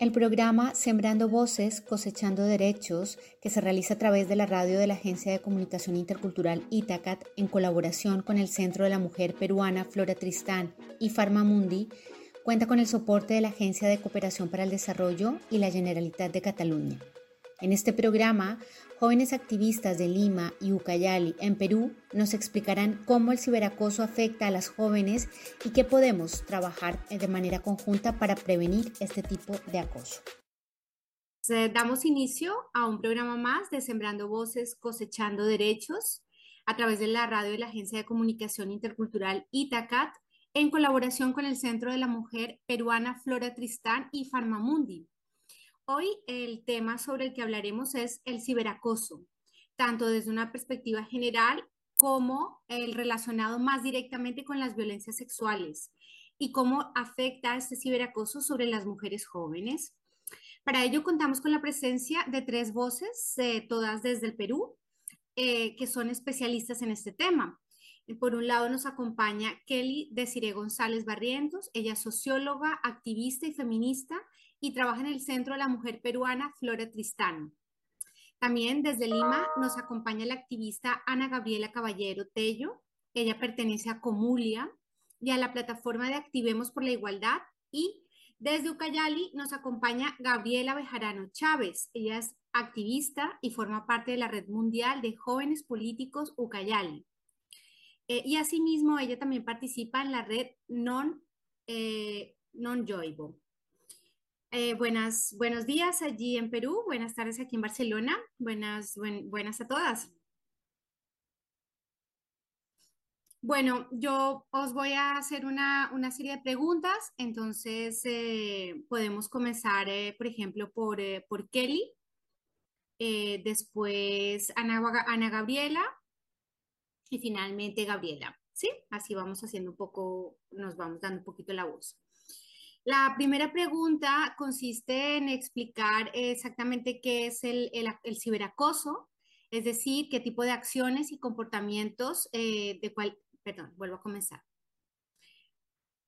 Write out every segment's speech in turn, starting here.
El programa Sembrando Voces, Cosechando Derechos, que se realiza a través de la radio de la Agencia de Comunicación Intercultural Itacat en colaboración con el Centro de la Mujer Peruana Flora Tristán y Farmamundi, cuenta con el soporte de la Agencia de Cooperación para el Desarrollo y la Generalitat de Cataluña. En este programa, jóvenes activistas de Lima y Ucayali, en Perú, nos explicarán cómo el ciberacoso afecta a las jóvenes y qué podemos trabajar de manera conjunta para prevenir este tipo de acoso. Damos inicio a un programa más de Sembrando Voces, Cosechando Derechos a través de la radio de la Agencia de Comunicación Intercultural Itacat en colaboración con el Centro de la Mujer Peruana Flora Tristán y Farmamundi. Hoy el tema sobre el que hablaremos es el ciberacoso, tanto desde una perspectiva general como el relacionado más directamente con las violencias sexuales y cómo afecta este ciberacoso sobre las mujeres jóvenes. Para ello contamos con la presencia de tres voces, eh, todas desde el Perú, eh, que son especialistas en este tema. Por un lado nos acompaña Kelly Desiree González Barrientos, ella es socióloga, activista y feminista y trabaja en el Centro de la Mujer Peruana Flora Tristán. También desde Lima nos acompaña la activista Ana Gabriela Caballero Tello. Ella pertenece a Comulia y a la plataforma de Activemos por la Igualdad. Y desde Ucayali nos acompaña Gabriela Bejarano Chávez. Ella es activista y forma parte de la Red Mundial de Jóvenes Políticos Ucayali. Eh, y asimismo, ella también participa en la red Non, eh, non. Eh, buenas, buenos días allí en Perú, buenas tardes aquí en Barcelona, buenas, buenas a todas. Bueno, yo os voy a hacer una, serie de preguntas, entonces eh, podemos comenzar, eh, por ejemplo, por, Kelly, después Ana, Ana Gabriela y finalmente Gabriela, ¿sí? Así vamos haciendo un poco, nos vamos dando un poquito la voz. La primera pregunta consiste en explicar exactamente qué es el, ciberacoso, es decir, qué tipo de acciones y comportamientos eh, de cuál, perdón, vuelvo a comenzar.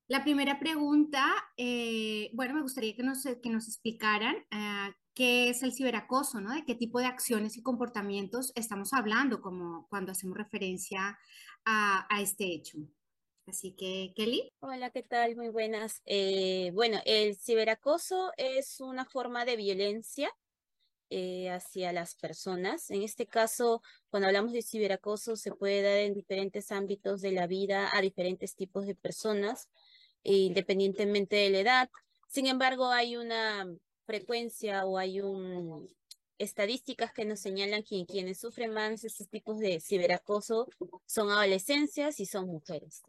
La primera pregunta, eh, bueno, me gustaría que nos, que nos explicaran ah, qué es el ciberacoso, ¿no? De qué tipo de acciones y comportamientos estamos hablando como cuando hacemos referencia a este hecho. Así que, Kelly. Hola, ¿qué tal? Muy buenas. Eh, bueno, el ciberacoso es una forma de violencia eh, hacia las personas. En este caso, cuando hablamos de ciberacoso, se puede dar en diferentes ámbitos de la vida a diferentes tipos de personas, independientemente de la edad. Sin embargo, hay una frecuencia o hay un estadísticas que nos señalan que quienes sufren más estos tipos de ciberacoso son adolescencias y son mujeres.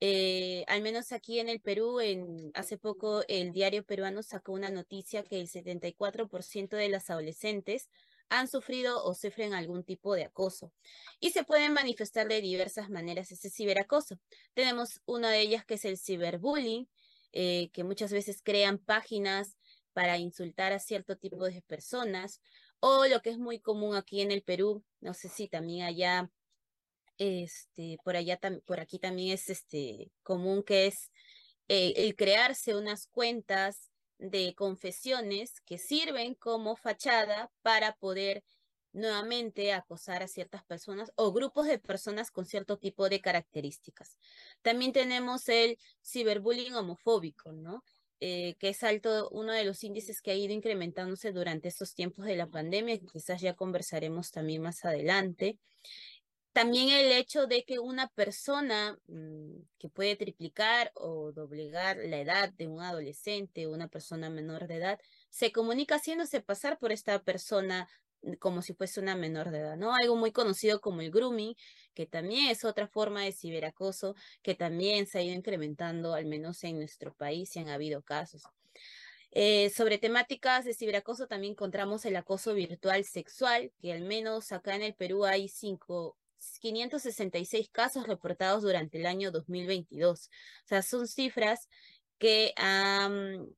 Eh, al menos aquí en el Perú, en, hace poco el diario peruano sacó una noticia que el 74% de las adolescentes han sufrido o sufren algún tipo de acoso. Y se pueden manifestar de diversas maneras ese ciberacoso. Tenemos una de ellas que es el ciberbullying, eh, que muchas veces crean páginas para insultar a cierto tipo de personas, o lo que es muy común aquí en el Perú, no sé si también allá este, por allá, por aquí también es este, común que es eh, el crearse unas cuentas de confesiones que sirven como fachada para poder nuevamente acosar a ciertas personas o grupos de personas con cierto tipo de características. También tenemos el ciberbullying homofóbico. Eh, que es alto, uno de los índices que ha ido incrementándose durante estos tiempos de la pandemia, que quizás ya conversaremos también más adelante. También el hecho de que una persona mm, que puede triplicar o doblegar la edad de un adolescente o una persona menor de edad se comunica haciéndose pasar por esta persona mm, como si fuese una menor de edad, ¿no? Algo muy conocido como el grooming, que también es otra forma de ciberacoso, que también se ha ido incrementando, al menos en nuestro país, y han habido casos. Eh, sobre temáticas de ciberacoso también encontramos el acoso virtual sexual, que al menos acá en el Perú hay cinco 566 casos reportados durante el año 2022. O sea, son cifras que han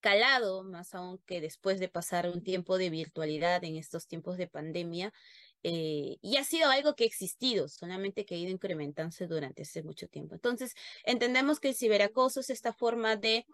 calado, más aún que después de pasar un tiempo de virtualidad en estos tiempos de pandemia, eh, y ha sido algo que ha existido, solamente que ha ido incrementándose durante ese mucho tiempo. Entonces, entendemos que el ciberacoso es esta forma de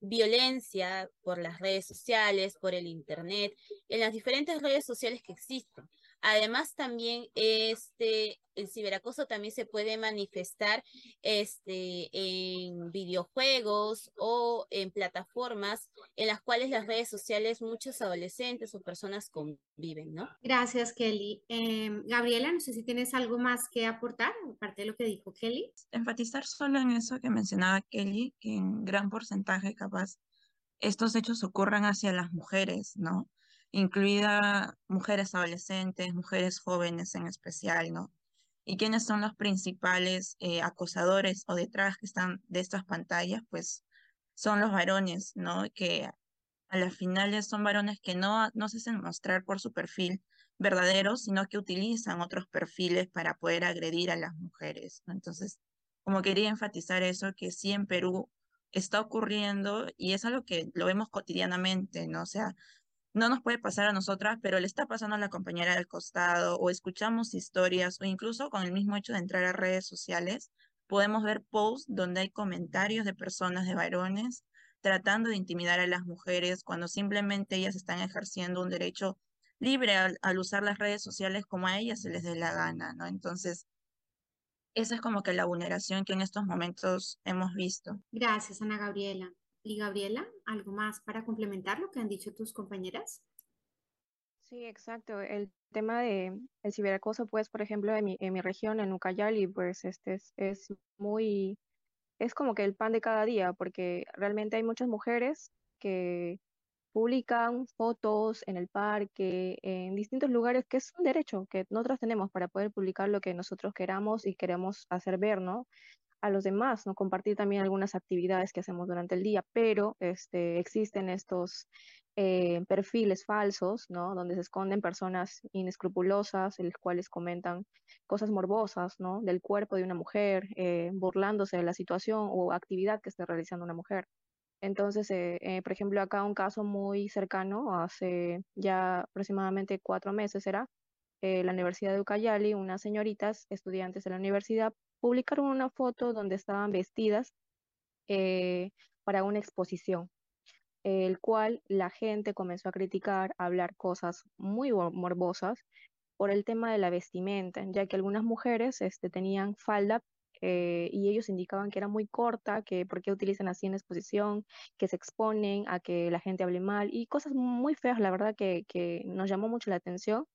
violencia por las redes sociales, por el Internet, en las diferentes redes sociales que existen. Además, también este, el ciberacoso también se puede manifestar este, en videojuegos o en plataformas en las cuales las redes sociales muchos adolescentes o personas conviven, ¿no? Gracias, Kelly. Em, Gabriela, no sé si tienes algo más que aportar, aparte de lo que dijo Kelly. Enfatizar solo en eso que mencionaba Kelly, que en gran porcentaje capaz estos hechos ocurran hacia las mujeres, ¿no? Incluida mujeres adolescentes, mujeres jóvenes en especial, ¿no? ¿Y quiénes son los principales eh, acosadores o detrás que están de estas pantallas? Pues son los varones, ¿no? Que a las finales son varones que no, no se hacen mostrar por su perfil verdadero, sino que utilizan otros perfiles para poder agredir a las mujeres. ¿no? Entonces, como quería enfatizar eso, que sí en Perú está ocurriendo y es algo que lo vemos cotidianamente, ¿no? O sea, no nos puede pasar a nosotras, pero le está pasando a la compañera del costado, o escuchamos historias, o incluso con el mismo hecho de entrar a redes sociales, podemos ver posts donde hay comentarios de personas, de varones, tratando de intimidar a las mujeres cuando simplemente ellas están ejerciendo un derecho libre al, usar las redes sociales como a ellas se les dé la gana, ¿no? Entonces, esa es como que la vulneración que en estos momentos hemos visto. Gracias, Ana Gabriela. Y Gabriela, ¿algo más para complementar lo que han dicho tus compañeras? Sí, exacto. El tema de el ciberacoso, pues, por ejemplo, en mi, en mi región, en Ucayali, pues, este es, es muy, es como que el pan de cada día, porque realmente hay muchas mujeres que publican fotos en el parque, en distintos lugares, que es un derecho que nosotros tenemos para poder publicar lo que nosotros queramos y queremos hacer ver, ¿no? A los demás, ¿no? Compartir también algunas actividades que hacemos durante el día, pero este, existen estos eh, perfiles falsos, ¿no? Donde se esconden personas inescrupulosas, en los cuales comentan cosas morbosas, ¿no? Del cuerpo de una mujer, eh, burlándose de la situación o actividad que esté realizando una mujer. Entonces, eh, por ejemplo, acá un caso muy cercano, hace ya aproximadamente cuatro meses era, la Universidad de Ucayali, unas señoritas estudiantes de la universidad publicaron una foto donde estaban vestidas eh, para una exposición, el cual la gente comenzó a criticar, a hablar cosas muy morbosas por el tema de la vestimenta, ya que algunas mujeres este, tenían falda eh, y ellos indicaban que era muy corta, que por qué utilizan así en exposición, que se exponen a que la gente hable mal y cosas muy feas, la verdad que, que nos llamó mucho la atención.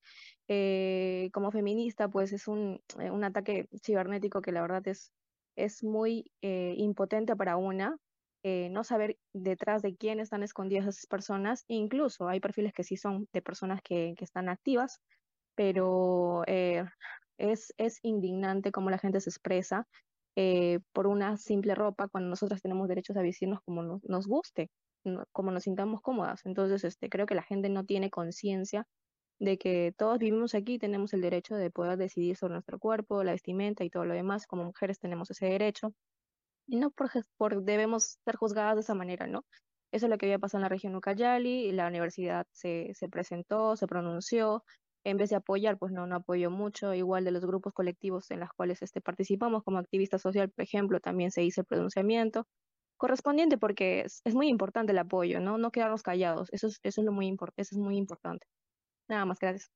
Eh, como feminista, pues es un, eh, un, ataque cibernético que la verdad es, es muy eh, impotente para una, no saber detrás de quién están escondidas esas personas, incluso hay perfiles que sí son de personas que, que están activas, pero es, es indignante cómo la gente se expresa por una simple ropa cuando nosotras tenemos derechos a vestirnos como nos, guste, como nos sintamos cómodas. Entonces, este, creo que la gente no tiene conciencia de que todos vivimos aquí tenemos el derecho de poder decidir sobre nuestro cuerpo, la vestimenta y todo lo demás. Como mujeres tenemos ese derecho. Y no por, por debemos ser juzgadas de esa manera, ¿no? Eso es lo que había pasado en la región Ucayali, la universidad se, se presentó, se pronunció, en vez de apoyar, pues no, no apoyó mucho, igual de los grupos colectivos en los cuales este, participamos como activista social, por ejemplo, también se hizo el pronunciamiento correspondiente porque es, muy importante el apoyo, ¿no? No quedarnos callados, eso es, eso es, lo muy, eso es muy importante. Nada más, gracias.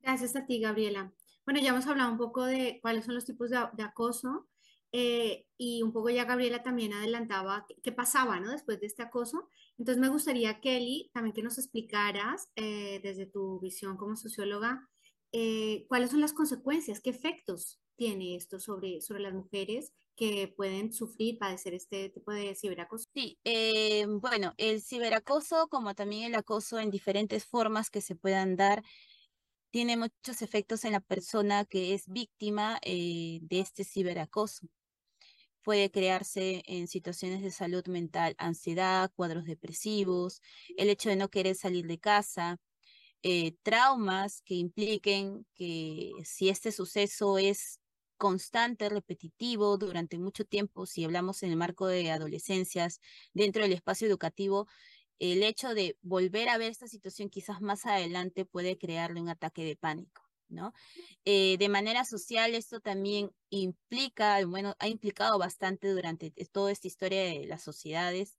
Gracias a ti, Gabriela. Bueno, ya hemos hablado un poco de cuáles son los tipos de, acoso eh, y un poco ya Gabriela también adelantaba qué, pasaba ¿no? después de este acoso. Entonces me gustaría, Kelly, también que nos explicaras eh, desde tu visión como socióloga eh, cuáles son las consecuencias, qué efectos tiene esto sobre, sobre las mujeres que pueden sufrir, padecer este tipo de ciberacoso? Sí, eh, bueno, el ciberacoso, como también el acoso en diferentes formas que se puedan dar, tiene muchos efectos en la persona que es víctima eh, de este ciberacoso. Puede crearse en situaciones de salud mental, ansiedad, cuadros depresivos, el hecho de no querer salir de casa, eh, traumas que impliquen que si este suceso es constante, repetitivo durante mucho tiempo, si hablamos en el marco de adolescencias, dentro del espacio educativo, el hecho de volver a ver esta situación quizás más adelante puede crearle un ataque de pánico. Eh, de manera social, esto también implica, bueno, ha implicado bastante durante toda esta historia de las sociedades,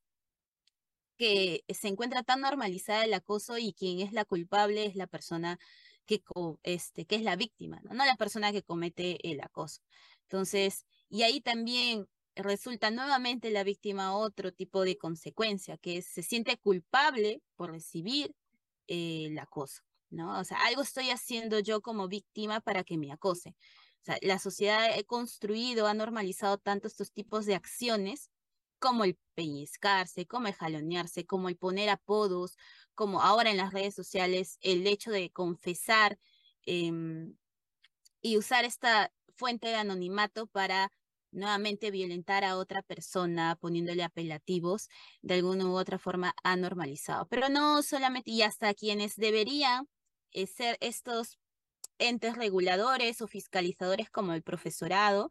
que se encuentra tan normalizada el acoso y quien es la culpable es la persona que, este, que es la víctima, ¿no? la persona que comete el acoso. Entonces, y ahí también resulta nuevamente la víctima otro tipo de consecuencia, que se siente culpable por recibir eh, el acoso, ¿no? O sea, algo estoy haciendo yo como víctima para que me acose. O sea, la sociedad ha construido, ha normalizado tanto estos tipos de acciones como el pellizcarse, como el jalonearse, como el poner apodos, como ahora en las redes sociales, el hecho de confesar em, y usar esta fuente de anonimato para nuevamente violentar a otra persona poniéndole apelativos, de alguna u otra forma ha normalizado. Pero no solamente, y hasta quienes deberían eh, ser estos entes reguladores o fiscalizadores como el profesorado,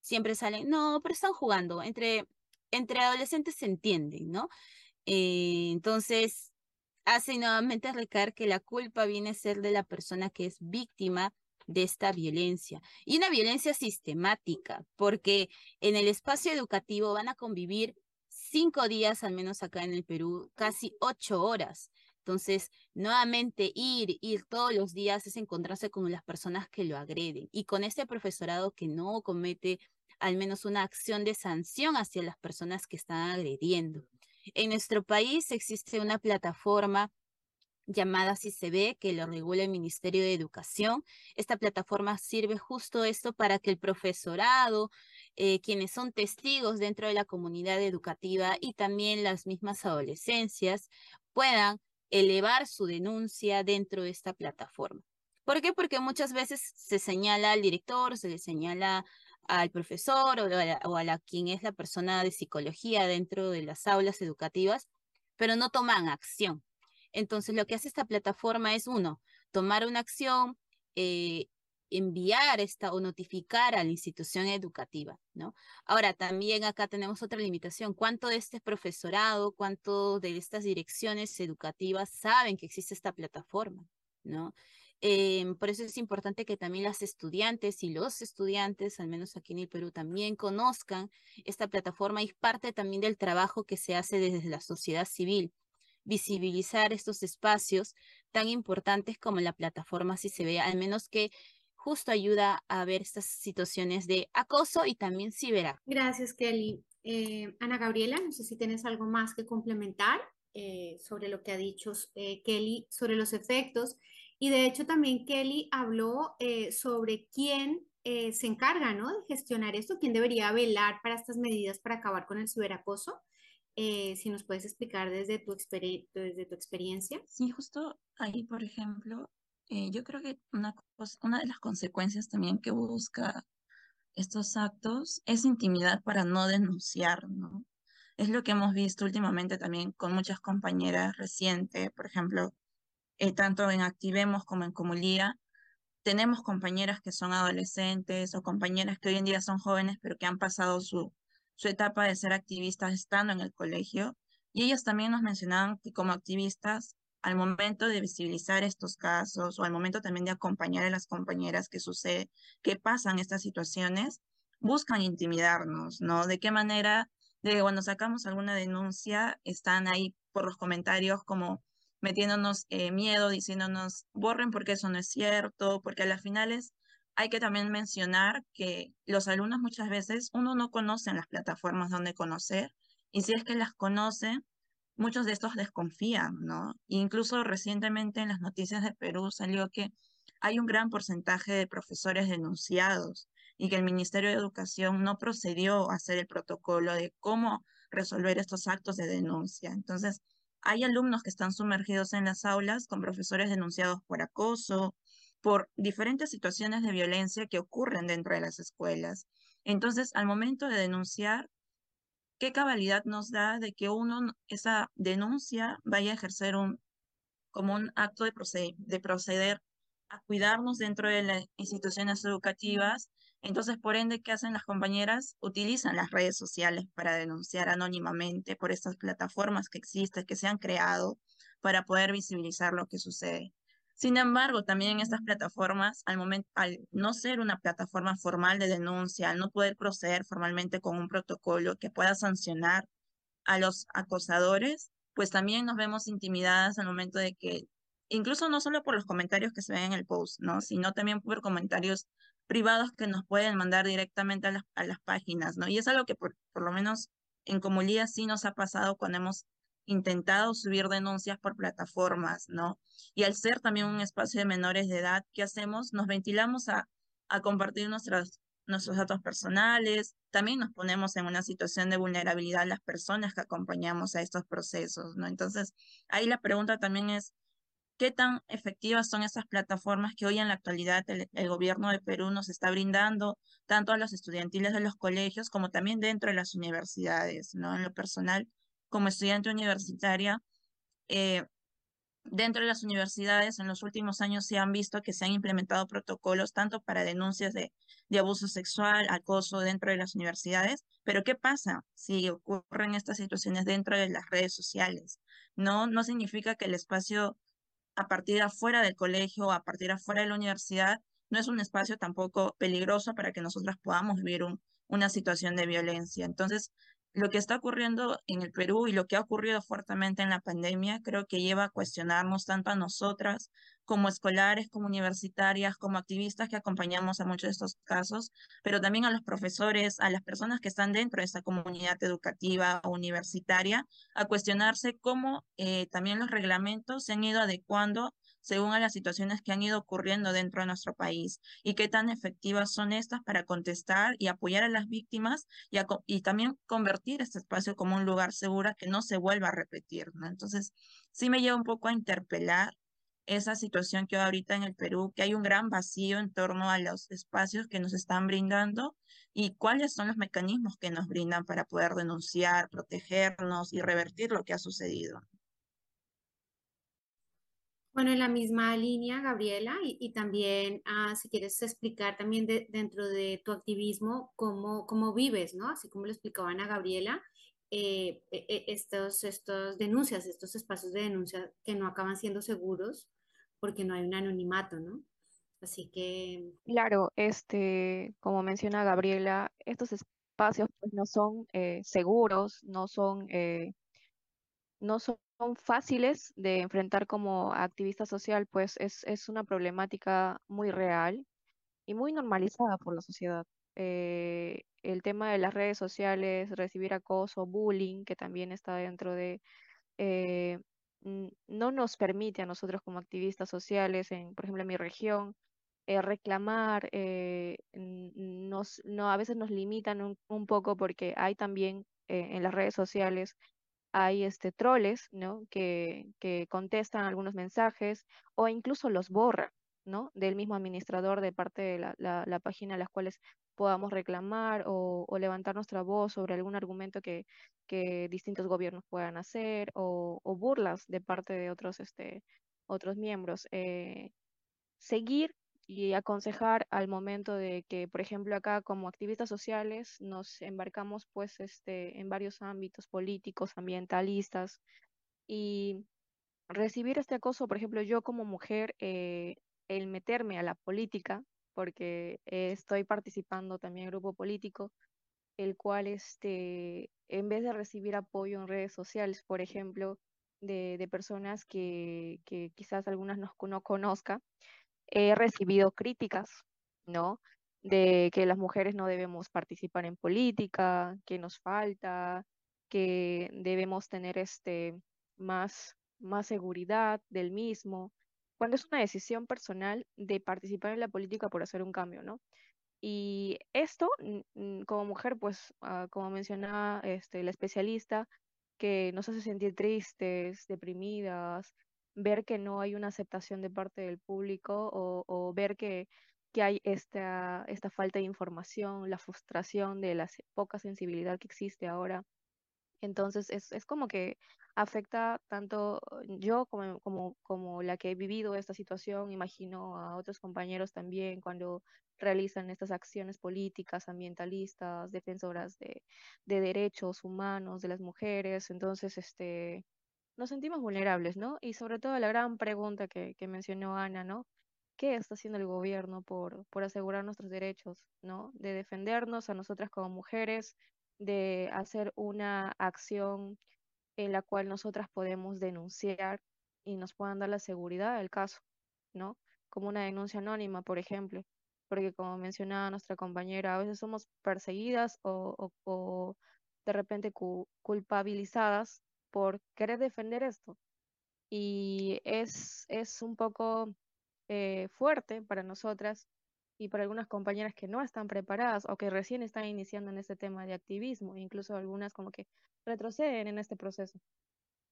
siempre salen, no, pero están jugando, entre, entre adolescentes se entienden, ¿no? Eh, entonces, hace nuevamente recaer que la culpa viene a ser de la persona que es víctima de esta violencia. Y una violencia sistemática, porque en el espacio educativo van a convivir cinco días, al menos acá en el Perú, casi ocho horas. Entonces, nuevamente ir, ir todos los días es encontrarse con las personas que lo agreden y con este profesorado que no comete al menos una acción de sanción hacia las personas que están agrediendo. En nuestro país existe una plataforma llamada ve que lo regula el Ministerio de Educación. Esta plataforma sirve justo esto para que el profesorado, eh, quienes son testigos dentro de la comunidad educativa y también las mismas adolescencias, puedan elevar su denuncia dentro de esta plataforma. ¿Por qué? Porque muchas veces se señala al director, se le señala al profesor o a, la, quien es la persona de psicología dentro de las aulas educativas, pero no toman acción. Entonces, lo que hace esta plataforma es, uno, tomar una acción, eh, enviar esta o notificar a la institución educativa, ¿no? Ahora, también acá tenemos otra limitación. ¿Cuánto de este profesorado, cuánto de estas direcciones educativas saben que existe esta plataforma, ¿no? Em, por eso es importante que también las estudiantes y los estudiantes, al menos aquí en el Perú, también conozcan esta plataforma y parte también del trabajo que se hace desde la sociedad civil visibilizar estos espacios tan importantes como la plataforma si se ve, al menos que justo ayuda a ver estas situaciones de acoso y también ciberacoso. Gracias, Kelly. Eh, Ana Gabriela, no sé si tienes algo más que complementar eh, sobre lo que ha dicho eh, Kelly sobre los efectos. Y de hecho también Kelly habló sobre quién se encarga ¿no? de gestionar esto, quién debería velar para estas medidas para acabar con el ciberacoso. Eh, si nos puedes explicar desde tu, desde tu experiencia. Sí, justo ahí, por ejemplo, eh, yo creo que una, una de las consecuencias también que busca estos actos es intimidad para no denunciar, ¿no? Es lo que hemos visto últimamente también con muchas compañeras recientes, por ejemplo, eh, tanto en Activemos como en Comulía, tenemos compañeras que son adolescentes o compañeras que hoy en día son jóvenes, pero que han pasado su, su etapa de ser activistas estando en el colegio y ellas también nos mencionaban que como activistas, al momento de visibilizar estos casos o al momento también de acompañar a las compañeras que sucede, que pasan estas situaciones, buscan intimidarnos, ¿no? De qué manera, de cuando sacamos alguna denuncia, están ahí por los comentarios como metiéndonos eh, miedo, diciéndonos, borren porque eso no es cierto, porque a las finales hay que también mencionar que los alumnos muchas veces uno no conoce las plataformas donde conocer y si es que las conoce, muchos de estos desconfían, ¿no? incluso recientemente en las noticias de Perú salió que hay un gran porcentaje de profesores denunciados y que el Ministerio de Educación no procedió a hacer el protocolo de cómo resolver estos actos de denuncia. Entonces, hay alumnos que están sumergidos en las aulas con profesores denunciados por acoso, por diferentes situaciones de violencia que ocurren dentro de las escuelas. Entonces, al momento de denunciar, ¿qué cabalidad nos da de que uno, esa denuncia vaya a ejercer un, como un acto de proceder, de proceder a cuidarnos dentro de las instituciones educativas? Entonces, por ende, ¿qué hacen las compañeras? Utilizan las redes sociales para denunciar anónimamente por estas plataformas que existen, que se han creado para poder visibilizar lo que sucede. Sin embargo, también estas plataformas, al, momento, al no ser una plataforma formal de denuncia, al no poder proceder formalmente con un protocolo que pueda sancionar a los acosadores, pues también nos vemos intimidadas al momento de que, incluso no solo por los comentarios que se ven en el post, ¿no? Sino también por comentarios privados que nos pueden mandar directamente a las, a las páginas, ¿no? Y es algo que por, por lo menos en Comulía sí nos ha pasado cuando hemos intentado subir denuncias por plataformas, ¿no? Y al ser también un espacio de menores de edad, ¿qué hacemos? Nos ventilamos a, compartir nuestras, nuestros datos personales, también nos ponemos en una situación de vulnerabilidad las personas que acompañamos a estos procesos, ¿no? Entonces, ahí la pregunta también es, ¿qué tan efectivas son esas plataformas que hoy en la actualidad el, el gobierno de Perú nos está brindando, tanto a los estudiantiles de los colegios como también dentro de las universidades, ¿no? En lo personal, como estudiante universitaria, eh, dentro de las universidades en los últimos años se han visto que se han implementado protocolos tanto para denuncias de, de, abuso sexual, acoso dentro de las universidades, pero ¿qué pasa si ocurren estas situaciones dentro de las redes sociales? No, no significa que el espacio a partir de afuera del colegio, a partir de afuera de la universidad, no es un espacio tampoco peligroso para que nosotras podamos vivir un, una situación de violencia. Entonces, lo que está ocurriendo en el Perú y lo que ha ocurrido fuertemente en la pandemia, creo que lleva a cuestionarnos tanto a nosotras como escolares, como universitarias, como activistas que acompañamos a muchos de estos casos, pero también a los profesores, a las personas que están dentro de esta comunidad educativa o universitaria, a cuestionarse cómo eh, también los reglamentos se han ido adecuando según a las situaciones que han ido ocurriendo dentro de nuestro país y qué tan efectivas son estas para contestar y apoyar a las víctimas y, a, y también convertir este espacio como un lugar seguro que no se vuelva a repetir. ¿no? Entonces, sí me lleva un poco a interpelar esa situación que ahorita en el Perú, que hay un gran vacío en torno a los espacios que nos están brindando y cuáles son los mecanismos que nos brindan para poder denunciar, protegernos y revertir lo que ha sucedido. Bueno, en la misma línea, Gabriela, y, también uh, si quieres explicar también de, dentro de tu activismo cómo, cómo vives, ¿no? Así como lo explicaban a Gabriela, eh, estos, estos denuncias, estos espacios de denuncia que no acaban siendo seguros porque no hay un anonimato, ¿no? Así que... Claro, este, como menciona Gabriela, estos espacios pues, no son eh, seguros, no son, eh, no son fáciles de enfrentar como activista social, pues es, es una problemática muy real y muy normalizada por la sociedad. Eh, el tema de las redes sociales, recibir acoso, bullying, que también está dentro de, eh, no nos permite a nosotros como activistas sociales, en, por ejemplo, en mi región, eh, reclamar, eh, nos, no, a veces nos limitan un, un poco porque hay también en las redes sociales hay este, troles, ¿no? Que, que contestan algunos mensajes o incluso los borran, ¿no? Del mismo administrador de parte de la, la, página a las cuales podamos reclamar o, levantar nuestra voz sobre algún argumento que, que distintos gobiernos puedan hacer o, o, burlas de parte de otros, este, otros miembros. Eh, seguir y aconsejar al momento de que, por ejemplo, acá como activistas sociales nos embarcamos pues este, en varios ámbitos políticos, ambientalistas y recibir este acoso, por ejemplo, yo como mujer, eh, el meterme a la política, porque estoy participando también en grupo político, el cual este, en vez de recibir apoyo en redes sociales, por ejemplo, de, de personas que, que quizás algunas no, no conozca, he recibido críticas, ¿no? De que las mujeres no debemos participar en política, que nos falta, que debemos tener este más, más seguridad del mismo, cuando es una decisión personal de participar en la política por hacer un cambio, ¿no? Y esto, como mujer, pues, uh, como mencionaba este, la especialista, que nos hace sentir tristes, deprimidas, ver que no hay una aceptación de parte del público o, ver que, que hay esta, esta falta de información, la frustración de la poca sensibilidad que existe ahora. Entonces es, es como que afecta tanto yo como, como, como la que he vivido esta situación, imagino a otros compañeros también cuando realizan estas acciones políticas, ambientalistas, defensoras de, de derechos humanos de las mujeres. Entonces, este, nos sentimos vulnerables, ¿no? Y sobre todo la gran pregunta que, mencionó Ana, ¿no? ¿Qué está haciendo el gobierno por, por asegurar nuestros derechos, ¿no? De defendernos a nosotras como mujeres, de hacer una acción en la cual nosotras podemos denunciar y nos puedan dar la seguridad del caso, ¿no? Como una denuncia anónima, por ejemplo, porque como mencionaba nuestra compañera, a veces somos perseguidas o, o, de repente culpabilizadas por querer defender esto. Y es, es un poco eh, fuerte para nosotras y para algunas compañeras que no están preparadas o que recién están iniciando en este tema de activismo, incluso algunas como que retroceden en este proceso.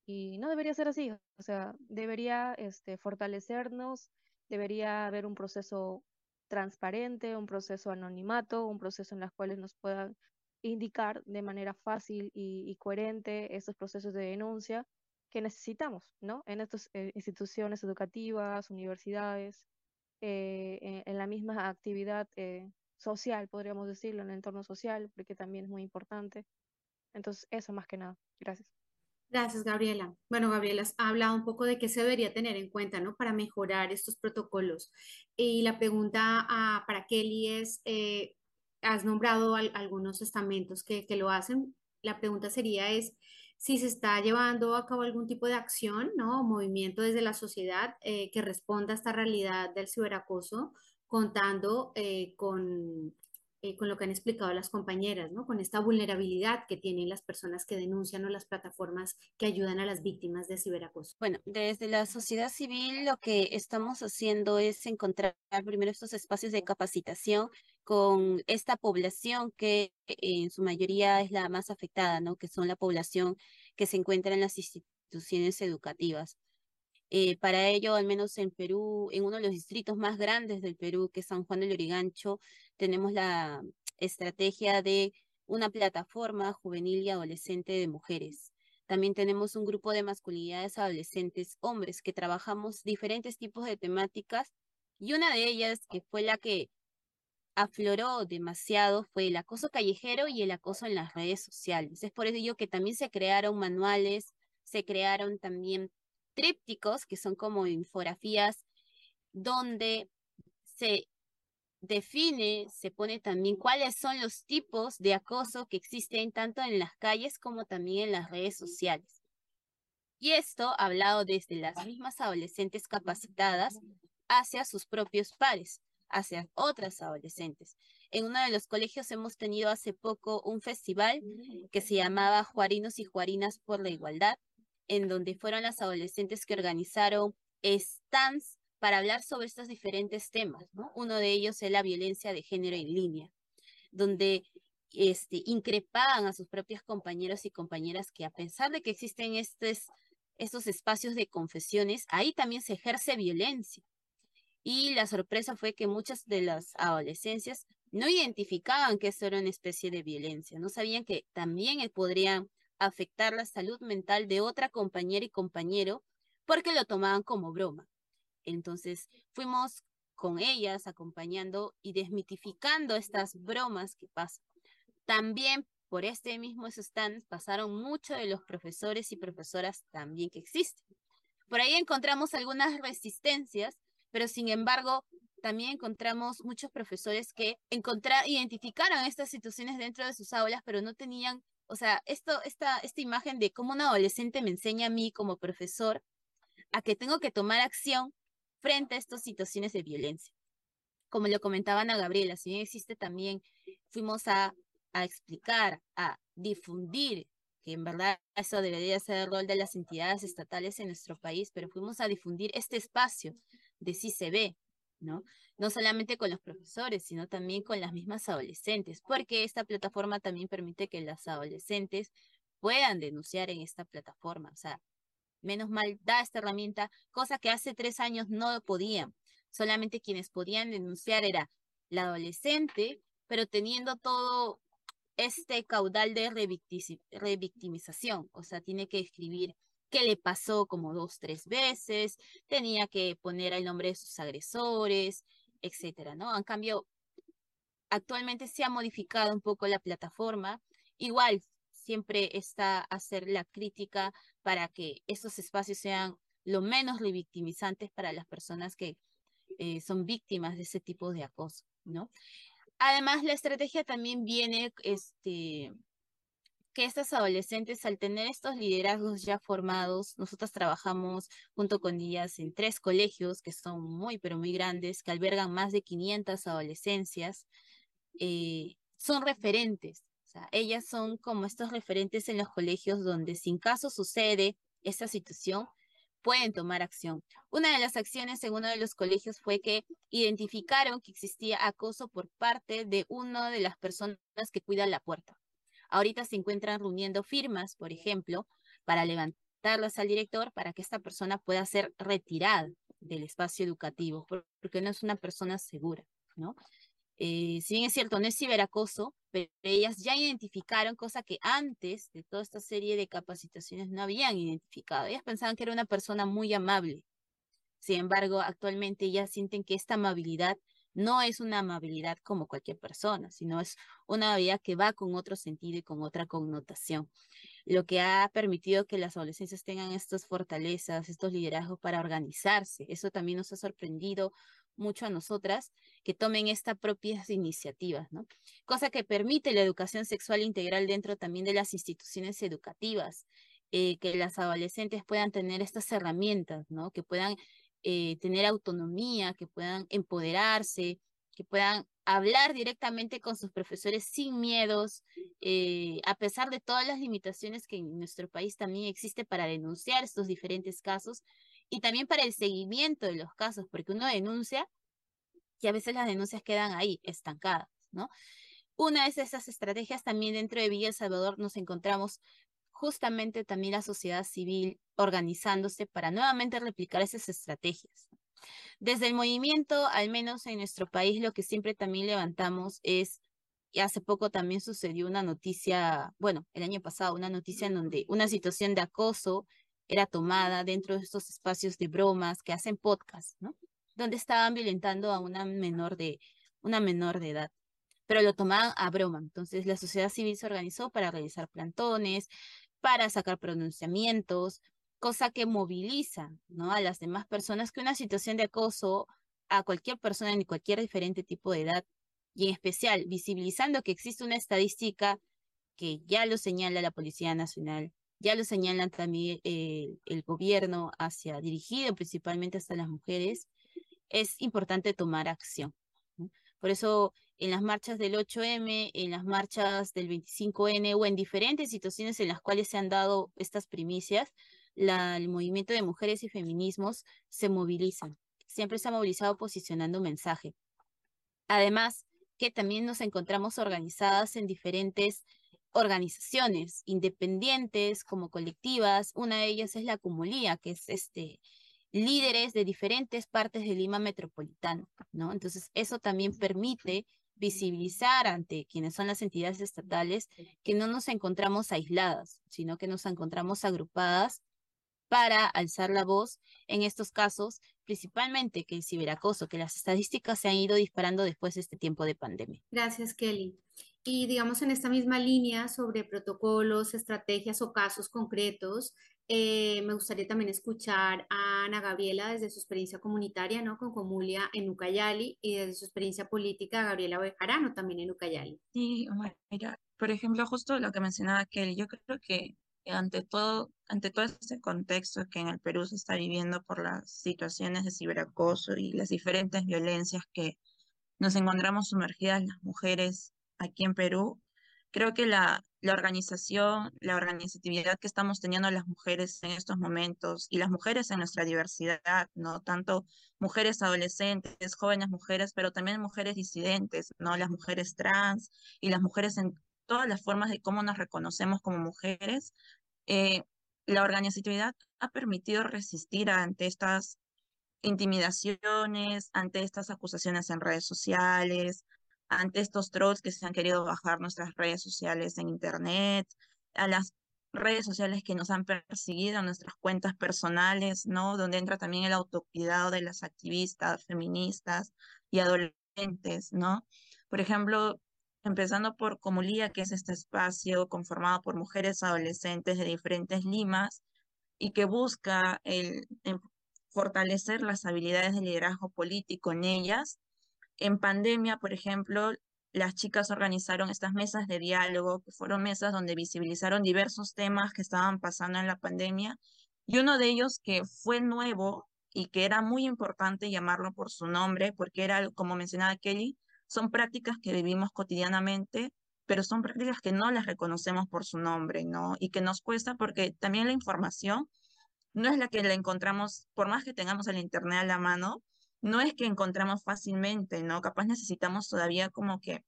Y no debería ser así, o sea, debería este, fortalecernos, debería haber un proceso transparente, un proceso anonimato, un proceso en el cual nos puedan indicar de manera fácil y, coherente estos procesos de denuncia que necesitamos, ¿no? En estas eh, instituciones educativas, universidades, eh, en, la misma actividad eh, social, podríamos decirlo, en el entorno social, porque también es muy importante. Entonces, eso más que nada. Gracias. Gracias, Gabriela. Bueno, Gabriela ha hablado un poco de qué se debería tener en cuenta, ¿no? Para mejorar estos protocolos. Y la pregunta ah, para Kelly es, eh, has nombrado algunos estamentos que, que, lo hacen. La pregunta sería es si se está llevando a cabo algún tipo de acción, ¿no? Movimiento desde la sociedad eh, que responda a esta realidad del ciberacoso, contando eh, con eh, con lo que han explicado las compañeras, ¿no? Con esta vulnerabilidad que tienen las personas que denuncian o las plataformas que ayudan a las víctimas de ciberacoso. Bueno, desde la sociedad civil lo que estamos haciendo es encontrar primero estos espacios de capacitación con esta población que en su mayoría es la más afectada, ¿no? Que son la población que se encuentra en las instituciones educativas. Eh, para ello, al menos en Perú, en uno de los distritos más grandes del Perú, que es San Juan del Lurigancho, tenemos la estrategia de una plataforma juvenil y adolescente de mujeres. También tenemos un grupo de masculinidades adolescentes hombres que trabajamos diferentes tipos de temáticas y una de ellas, que fue la que afloró demasiado, fue el acoso callejero y el acoso en las redes sociales. Es por ello que también se crearon manuales, se crearon también trípticos, que son como infografías, donde se define, se pone también cuáles son los tipos de acoso que existen tanto en las calles como también en las redes sociales. Y esto hablado desde las mismas adolescentes capacitadas hacia sus propios pares, hacia otras adolescentes. En uno de los colegios hemos tenido hace poco un festival que se llamaba Juarinos y Juarinas por la Igualdad, en donde fueron las adolescentes que organizaron stands para hablar sobre estos diferentes temas. ¿no? Uno de ellos es la violencia de género en línea, donde este, increpaban a sus propios compañeros y compañeras que a pesar de que existen estos, estos espacios de confesiones, ahí también se ejerce violencia. Y la sorpresa fue que muchas de las adolescencias no identificaban que eso era una especie de violencia, no sabían que también podrían afectar la salud mental de otra compañera y compañero porque lo tomaban como broma. Entonces fuimos con ellas acompañando y desmitificando estas bromas que pasan. También por este mismo stand pasaron muchos de los profesores y profesoras también que existen. Por ahí encontramos algunas resistencias, pero sin embargo también encontramos muchos profesores que identificaron estas situaciones dentro de sus aulas, pero no tenían o sea, esto, esta, esta imagen de cómo un adolescente me enseña a mí como profesor a que tengo que tomar acción frente a estas situaciones de violencia. Como lo comentaban a Gabriela, si bien existe también, fuimos a, a explicar, a difundir, que en verdad eso debería ser el rol de las entidades estatales en nuestro país, pero fuimos a difundir este espacio de ve, ¿no? No solamente con los profesores, sino también con las mismas adolescentes, porque esta plataforma también permite que las adolescentes puedan denunciar en esta plataforma. O sea, menos mal da esta herramienta, cosa que hace tres años no podían. Solamente quienes podían denunciar era la adolescente, pero teniendo todo este caudal de revictimización. O sea, tiene que escribir qué le pasó como dos, tres veces, tenía que poner el nombre de sus agresores, etcétera, ¿no? En cambio, actualmente se ha modificado un poco la plataforma. Igual, siempre está hacer la crítica para que esos espacios sean lo menos revictimizantes para las personas que eh, son víctimas de ese tipo de acoso, ¿no? Además, la estrategia también viene este, que estas adolescentes, al tener estos liderazgos ya formados, nosotros trabajamos junto con ellas en tres colegios que son muy, pero muy grandes, que albergan más de 500 adolescencias, eh, son referentes. Ellas son como estos referentes en los colegios donde, sin caso sucede esta situación, pueden tomar acción. Una de las acciones en uno de los colegios fue que identificaron que existía acoso por parte de una de las personas que cuidan la puerta. Ahorita se encuentran reuniendo firmas, por ejemplo, para levantarlas al director para que esta persona pueda ser retirada del espacio educativo, porque no es una persona segura, ¿no? Eh, si bien es cierto, no es ciberacoso, pero ellas ya identificaron cosa que antes de toda esta serie de capacitaciones no habían identificado. Ellas pensaban que era una persona muy amable. Sin embargo, actualmente ellas sienten que esta amabilidad no es una amabilidad como cualquier persona, sino es una amabilidad que va con otro sentido y con otra connotación, lo que ha permitido que las adolescencias tengan estas fortalezas, estos liderazgos para organizarse. Eso también nos ha sorprendido mucho a nosotras que tomen estas propias iniciativas, ¿no? Cosa que permite la educación sexual integral dentro también de las instituciones educativas, eh, que las adolescentes puedan tener estas herramientas, ¿no? Que puedan eh, tener autonomía, que puedan empoderarse, que puedan hablar directamente con sus profesores sin miedos, eh, a pesar de todas las limitaciones que en nuestro país también existe para denunciar estos diferentes casos y también para el seguimiento de los casos, porque uno denuncia y a veces las denuncias quedan ahí, estancadas, ¿no? Una de esas estrategias también dentro de Villa El Salvador nos encontramos justamente también la sociedad civil organizándose para nuevamente replicar esas estrategias. Desde el movimiento, al menos en nuestro país, lo que siempre también levantamos es, y hace poco también sucedió una noticia, bueno, el año pasado, una noticia en donde una situación de acoso era tomada dentro de estos espacios de bromas que hacen podcast, ¿no? Donde estaban violentando a una menor de, una menor de edad pero lo tomaban a broma. Entonces la sociedad civil se organizó para realizar plantones, para sacar pronunciamientos, cosa que moviliza ¿no? a las demás personas que una situación de acoso a cualquier persona en cualquier diferente tipo de edad, y en especial visibilizando que existe una estadística que ya lo señala la Policía Nacional, ya lo señalan también eh, el gobierno hacia dirigido principalmente hasta las mujeres, es importante tomar acción. Por eso en las marchas del 8M, en las marchas del 25N o en diferentes situaciones en las cuales se han dado estas primicias, el movimiento de mujeres y feminismos se movilizan. Siempre se ha movilizado posicionando un mensaje. Además, que también nos encontramos organizadas en diferentes organizaciones independientes como colectivas. Una de ellas es la Cumulía, que es este líderes de diferentes partes de Lima metropolitano, ¿no? Entonces, eso también permite visibilizar ante quienes son las entidades estatales que no nos encontramos aisladas, sino que nos encontramos agrupadas para alzar la voz en estos casos, principalmente que el ciberacoso, que las estadísticas se han ido disparando después de este tiempo de pandemia. Gracias, Kelly. Y digamos en esta misma línea sobre protocolos, estrategias o casos concretos, eh, me gustaría también escuchar a Ana Gabriela desde su experiencia comunitaria, ¿no? Con Comulia en Ucayali y desde su experiencia política, Gabriela Bejarano también en Ucayali. Sí, mira, por ejemplo, justo lo que mencionaba Kelly, yo creo que ante todo, ante todo este contexto que en el Perú se está viviendo por las situaciones de ciberacoso y las diferentes violencias que nos encontramos sumergidas las mujeres aquí en Perú, creo que la, la organización, la organizatividad que estamos teniendo las mujeres en estos momentos y las mujeres en nuestra diversidad, ¿no? Tanto mujeres adolescentes, jóvenes mujeres, pero también mujeres disidentes, ¿no? Las mujeres trans y las mujeres en todas las formas de cómo nos reconocemos como mujeres. Eh, la organizatividad ha permitido resistir ante estas intimidaciones, ante estas acusaciones en redes sociales, ante estos trolls que se han querido bajar nuestras redes sociales en Internet, a las redes sociales que nos han perseguido, nuestras cuentas personales, ¿no? Donde entra también el autocuidado de las activistas feministas y adolescentes, ¿no? Por ejemplo, empezando por Comulía, que es este espacio conformado por mujeres adolescentes de diferentes limas y que busca el, fortalecer las habilidades de liderazgo político en ellas en pandemia, por ejemplo, las chicas organizaron estas mesas de diálogo, que fueron mesas donde visibilizaron diversos temas que estaban pasando en la pandemia. Y uno de ellos que fue nuevo y que era muy importante llamarlo por su nombre, porque era, como mencionaba Kelly, son prácticas que vivimos cotidianamente, pero son prácticas que no las reconocemos por su nombre, ¿no? Y que nos cuesta porque también la información no es la que la encontramos, por más que tengamos el Internet a la mano, no es que encontramos fácilmente, ¿no? Capaz necesitamos todavía como que,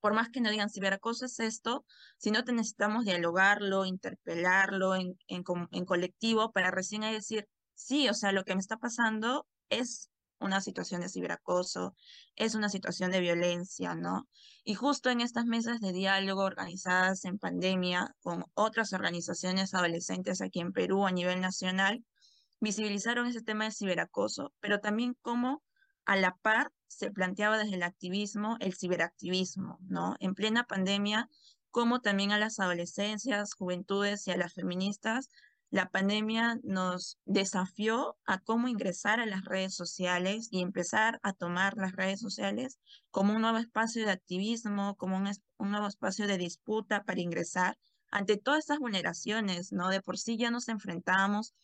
por más que no digan ciberacoso es esto, si no te necesitamos dialogarlo, interpelarlo en colectivo para recién decir, sí, o sea, lo que me está pasando es una situación de ciberacoso, es una situación de violencia, ¿no? Y justo en estas mesas de diálogo organizadas en pandemia con otras organizaciones adolescentes aquí en Perú a nivel nacional, visibilizaron ese tema de ciberacoso, pero también cómo a la par se planteaba desde el activismo el ciberactivismo, ¿no? En plena pandemia, cómo también a las adolescencias, juventudes y a las feministas la pandemia nos desafió a cómo ingresar a las redes sociales y empezar a tomar las redes sociales como un nuevo espacio de activismo, como un, un nuevo espacio de disputa para ingresar ante todas estas vulneraciones, ¿no? De por sí ya nos enfrentamos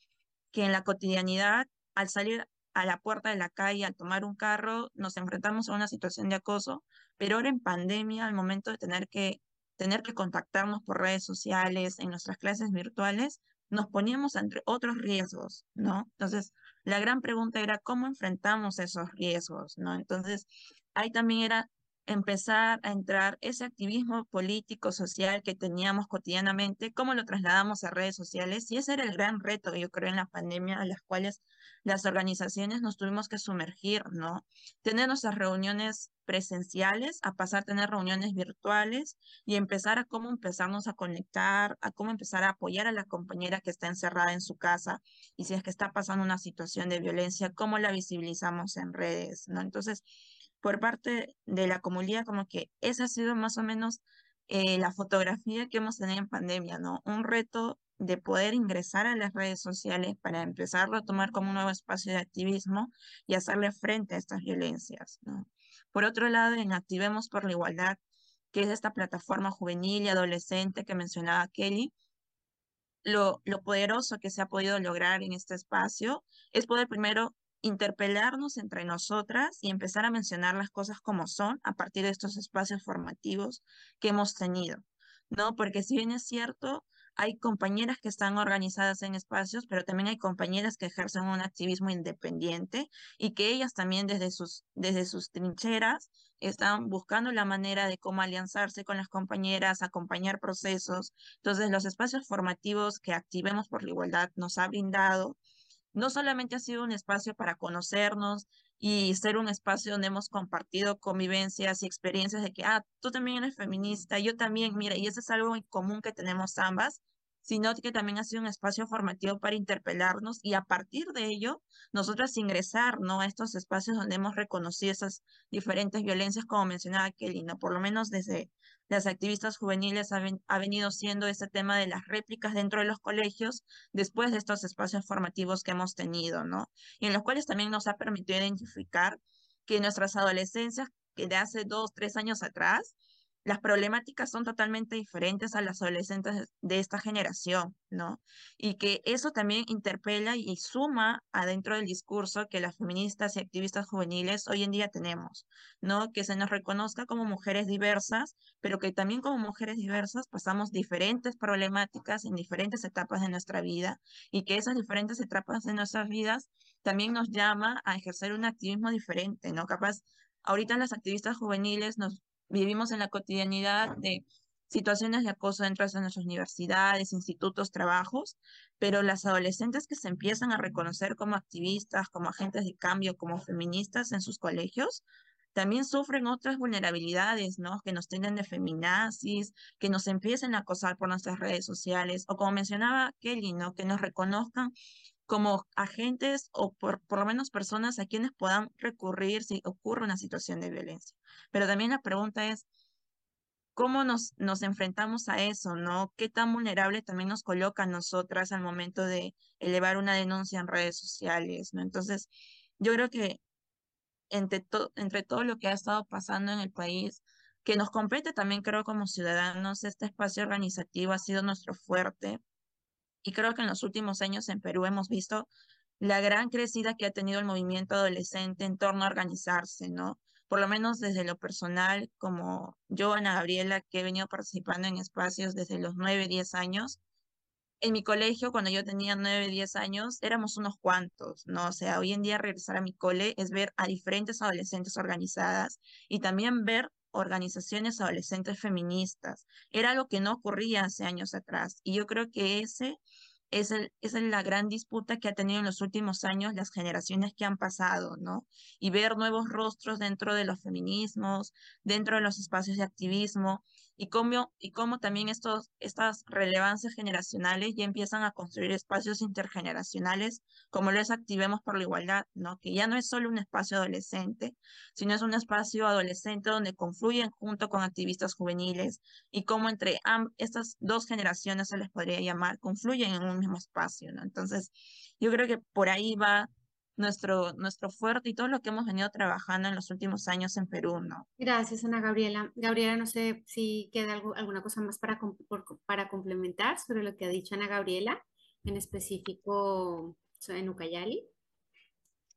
que en la cotidianidad, al salir a la puerta de la calle, al tomar un carro, nos enfrentamos a una situación de acoso, pero ahora en pandemia, al momento de tener que, tener que contactarnos por redes sociales, en nuestras clases virtuales, nos poníamos entre otros riesgos, ¿no? Entonces, la gran pregunta era cómo enfrentamos esos riesgos, ¿no? Entonces, ahí también era empezar a entrar ese activismo político, social que teníamos cotidianamente, cómo lo trasladamos a redes sociales. Y ese era el gran reto, yo creo, en la pandemia, a las cuales las organizaciones nos tuvimos que sumergir, ¿no? Tener nuestras reuniones presenciales, a pasar a tener reuniones virtuales y empezar a cómo empezarnos a conectar, a cómo empezar a apoyar a la compañera que está encerrada en su casa y si es que está pasando una situación de violencia, cómo la visibilizamos en redes, ¿no? Entonces, por parte de la comunidad, como que esa ha sido más o menos eh, la fotografía que hemos tenido en pandemia, ¿no? Un reto de poder ingresar a las redes sociales para empezarlo a tomar como un nuevo espacio de activismo y hacerle frente a estas violencias, ¿no? Por otro lado, en Activemos por la Igualdad, que es esta plataforma juvenil y adolescente que mencionaba Kelly, lo, lo poderoso que se ha podido lograr en este espacio es poder primero interpelarnos entre nosotras y empezar a mencionar las cosas como son a partir de estos espacios formativos que hemos tenido, ¿no? Porque si bien es cierto, hay compañeras que están organizadas en espacios, pero también hay compañeras que ejercen un activismo independiente y que ellas también desde sus, desde sus trincheras están buscando la manera de cómo alianzarse con las compañeras, acompañar procesos. Entonces, los espacios formativos que Activemos por la Igualdad nos ha brindado no solamente ha sido un espacio para conocernos y ser un espacio donde hemos compartido convivencias y experiencias de que, ah, tú también eres feminista, yo también, mira, y eso es algo en común que tenemos ambas, sino que también ha sido un espacio formativo para interpelarnos y a partir de ello, nosotras ingresar ¿no? a estos espacios donde hemos reconocido esas diferentes violencias, como mencionaba Kelly, ¿no? por lo menos desde las activistas juveniles ha, venido siendo este tema de las réplicas dentro de los colegios después de estos espacios formativos que hemos tenido, ¿no? Y en los cuales también nos ha permitido identificar que nuestras adolescencias, que de hace dos, tres años atrás, las problemáticas son totalmente diferentes a las adolescentes de esta generación, ¿no? Y que eso también interpela y suma adentro del discurso que las feministas y activistas juveniles hoy en día tenemos, ¿no? Que se nos reconozca como mujeres diversas, pero que también como mujeres diversas pasamos diferentes problemáticas en diferentes etapas de nuestra vida y que esas diferentes etapas de nuestras vidas también nos llama a ejercer un activismo diferente, ¿no? Capaz, ahorita las activistas juveniles nos vivimos en la cotidianidad de situaciones de acoso dentro de nuestras universidades, institutos, trabajos, pero las adolescentes que se empiezan a reconocer como activistas, como agentes de cambio, como feministas en sus colegios, también sufren otras vulnerabilidades, ¿no? Que nos tienden de feminazis, que nos empiecen a acosar por nuestras redes sociales, o como mencionaba Kelly, ¿no? Que nos reconozcan como agentes o por, por lo menos personas a quienes puedan recurrir si ocurre una situación de violencia. Pero también la pregunta es, ¿cómo nos, nos enfrentamos a eso, no? ¿Qué tan vulnerable también nos coloca a nosotras al momento de elevar una denuncia en redes sociales, no? Entonces, yo creo que entre, entre todo lo que ha estado pasando en el país, que nos compete también creo como ciudadanos, este espacio organizativo ha sido nuestro fuerte y creo que en los últimos años en Perú hemos visto la gran crecida que ha tenido el movimiento adolescente en torno a organizarse, ¿no? Por lo menos desde lo personal, como yo, Ana Gabriela, que he venido participando en espacios desde los 9, 10 años, en mi colegio, cuando yo tenía 9, 10 años, éramos unos cuantos, ¿no? O sea, hoy en día regresar a mi cole es ver a diferentes adolescentes organizadas y también ver organizaciones adolescentes feministas. Era algo que no ocurría hace años atrás. Y yo creo que ese es, el, es la gran disputa que ha tenido en los últimos años las generaciones que han pasado, ¿no? Y ver nuevos rostros dentro de los feminismos, dentro de los espacios de activismo, y cómo, y cómo también estos, estas relevancias generacionales ya empiezan a construir espacios intergeneracionales, como lo es Activemos por la Igualdad, ¿no? Que ya no es solo un espacio adolescente, sino es un espacio adolescente donde confluyen junto con activistas juveniles y cómo entre estas dos generaciones se les podría llamar, confluyen en un mismo espacio, ¿no? Entonces, yo creo que por ahí va nuestro, nuestro fuerte y todo lo que hemos venido trabajando en los últimos años en Perú, ¿no? Gracias, Ana Gabriela. Gabriela, no sé si queda algo, alguna cosa más para, para complementar sobre lo que ha dicho Ana Gabriela, en específico en Ucayali.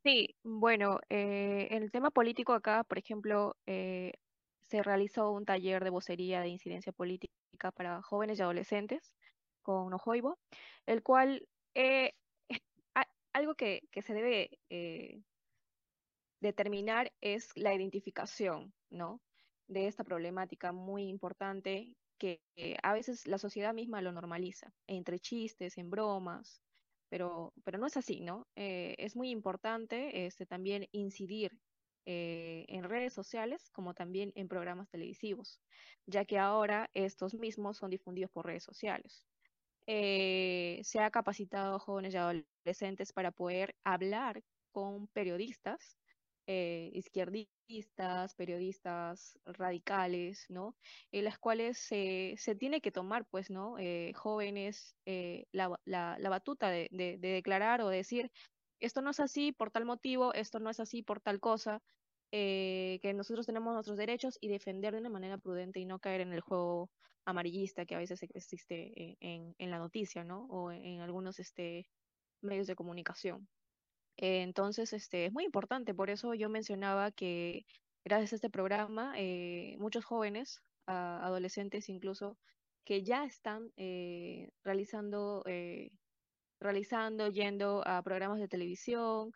Sí, bueno, eh, en el tema político acá, por ejemplo, eh, se realizó un taller de vocería de incidencia política para jóvenes y adolescentes con Ojoibo, el cual eh, algo que, se debe eh, determinar es la identificación, ¿no? De esta problemática muy importante que a veces la sociedad misma lo normaliza, entre chistes, en bromas, pero, pero no es así, ¿no? Eh, es muy importante este, también incidir eh, en redes sociales como también en programas televisivos, ya que ahora estos mismos son difundidos por redes sociales. Eh, se ha capacitado a jóvenes y adolescentes para poder hablar con periodistas, eh, izquierdistas, periodistas radicales, ¿no? En las cuales se, tiene que tomar, pues, ¿no? Eh, jóvenes la, la, la, batuta de, de declarar o decir, esto no es así por tal motivo, esto no es así por tal cosa, que nosotros tenemos nuestros derechos y defender de una manera prudente y no caer en el juego amarillista que a veces existe eh, en, en la noticia, ¿no? O en, algunos este, medios de comunicación. Eh, entonces, este, es muy importante, por eso yo mencionaba que gracias a este programa, eh, muchos jóvenes, adolescentes incluso, que ya están realizando, realizando, yendo a programas de televisión,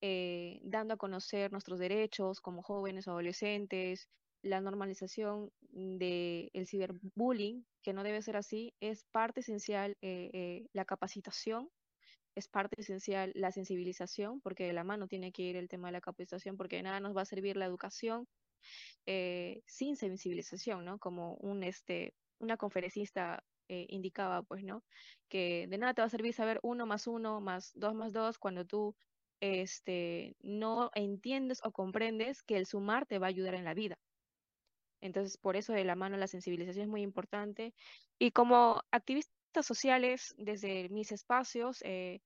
dando a conocer nuestros derechos como jóvenes, adolescentes, la normalización del el ciberbullying, que no debe ser así, es parte esencial eh, eh, la capacitación, es parte esencial la sensibilización, porque de la mano tiene que ir el tema de la capacitación, porque de nada nos va a servir la educación eh, sin sensibilización, ¿no? Como un, este, una conferencista indicaba, pues, ¿no? Que de nada te va a servir saber uno más uno más dos más dos cuando tú este, no entiendes o comprendes que el sumar te va a ayudar en la vida. Entonces, por eso de la mano la sensibilización es muy importante. Y como activistas sociales, desde mis espacios, eh,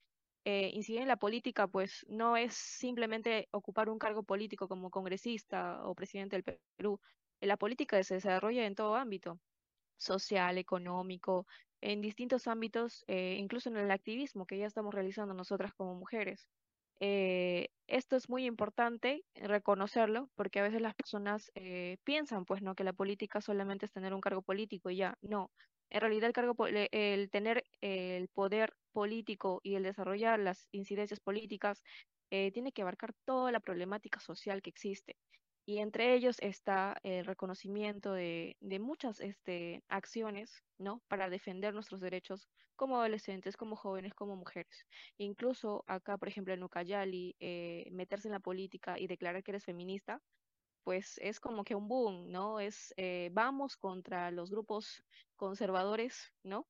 eh, incidir en la política, pues no es simplemente ocupar un cargo político como congresista o presidente del Perú. La política se desarrolla en todo ámbito, social, económico, en distintos ámbitos, eh, incluso en el activismo que ya estamos realizando nosotras como mujeres. Eh, esto es muy importante reconocerlo porque a veces las personas eh, piensan pues no que la política solamente es tener un cargo político y ya. No en realidad el cargo el tener el poder político y el desarrollar las incidencias políticas eh, tiene que abarcar toda la problemática social que existe y entre ellos está el reconocimiento de, de muchas este, acciones, ¿no? Para defender nuestros derechos como adolescentes, como jóvenes, como mujeres. Incluso acá, por ejemplo, en Ucayali, eh, meterse en la política y declarar que eres feminista, pues es como que un boom, ¿no? Es, eh, vamos contra los grupos conservadores, ¿no?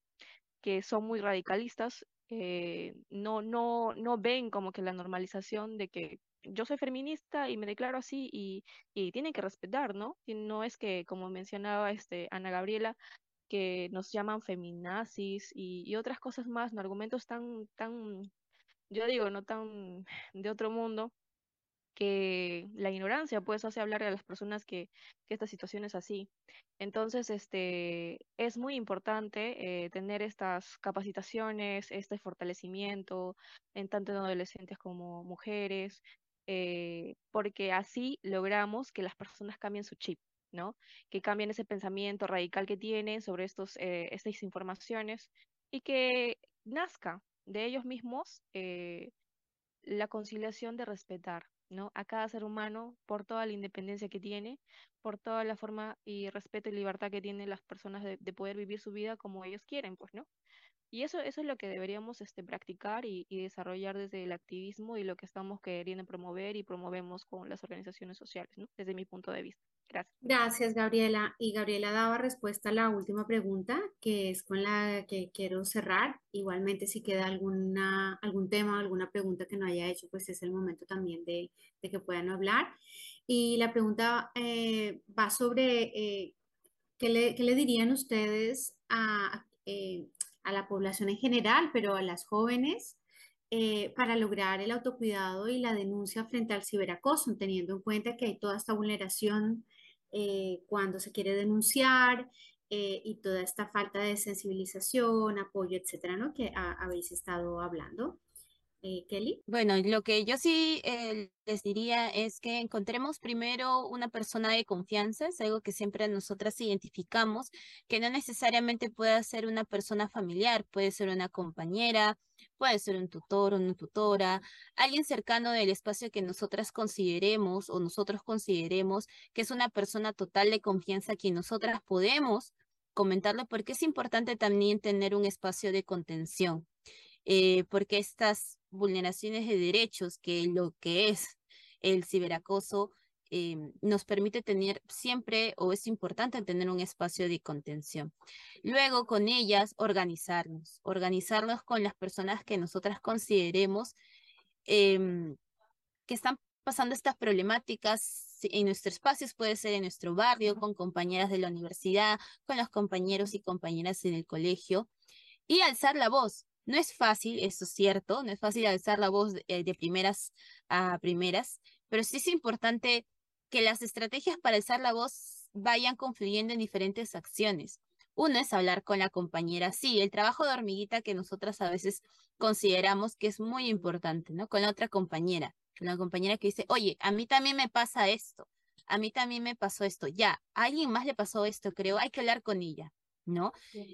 Que son muy radicalistas, eh, no, no, no ven como que la normalización de que yo soy feminista y me declaro así y, y tienen que respetar, ¿no? No es que, como mencionaba este, Ana Gabriela, que nos llaman feminazis y, y otras cosas más, ¿no? Argumentos tan, tan, yo digo, no tan de otro mundo, que la ignorancia pues hace hablar a las personas que, que esta situación es así. Entonces, este, es muy importante eh, tener estas capacitaciones, este fortalecimiento en tanto en adolescentes como mujeres, eh, porque así logramos que las personas cambien su chip, ¿no? Que cambien ese pensamiento radical que tienen sobre estos, eh, estas informaciones y que nazca de ellos mismos la conciliación de respetar, ¿no? A cada ser humano por toda la independencia que tiene, por toda la forma y respeto y libertad que tienen las personas de, de poder vivir su vida como ellos quieren, pues, ¿no? Y eso, eso es lo que deberíamos este, practicar y, y, desarrollar desde el activismo y lo que estamos queriendo promover y promovemos con las organizaciones sociales, ¿no? Desde mi punto de vista. Gracias. Gracias, Gabriela. Y Gabriela daba respuesta a la última pregunta, que es con la que quiero cerrar. Igualmente, si queda alguna, algún tema, alguna pregunta que no haya hecho, pues es el momento también de, de que puedan hablar. Y la pregunta eh, va sobre eh, ¿qué, le, ¿qué, le, dirían ustedes a, eh, a la población en general, pero a las jóvenes, eh, para lograr el autocuidado y la denuncia frente al ciberacoso, teniendo en cuenta que hay toda esta vulneración eh, cuando se quiere denunciar eh, y toda esta falta de sensibilización, apoyo, etcétera, ¿no? Que ha, habéis estado hablando. Eh, Kelly. Bueno, lo que yo sí eh, les diría es que encontremos primero una persona de confianza, es algo que siempre nosotras identificamos, que no necesariamente puede ser una persona familiar, puede ser una compañera, puede ser un tutor o una tutora, alguien cercano del espacio que nosotras consideremos o nosotros consideremos que es una persona total de confianza a quien nosotras podemos comentarle, porque es importante también tener un espacio de contención. Eh, porque estas vulneraciones de derechos, que lo que es el ciberacoso, eh, nos permite tener siempre, o es importante tener un espacio de contención. Luego, con ellas, organizarnos, organizarnos con las personas que nosotras consideremos eh, que están pasando estas problemáticas en nuestros espacios, puede ser en nuestro barrio, con compañeras de la universidad, con los compañeros y compañeras en el colegio, y alzar la voz, no es fácil, eso es cierto, no es fácil alzar la voz de, eh, de primeras a primeras, pero sí es importante que las estrategias para alzar la voz vayan confluyendo en diferentes acciones. Uno es hablar con la compañera, sí, el trabajo de hormiguita que nosotras a veces consideramos que es muy importante, ¿no? Con la otra compañera, con la compañera que dice, oye, a mí también me pasa esto, a mí también me pasó esto, ya, a alguien más le pasó esto, creo, hay que hablar con ella. ¿No?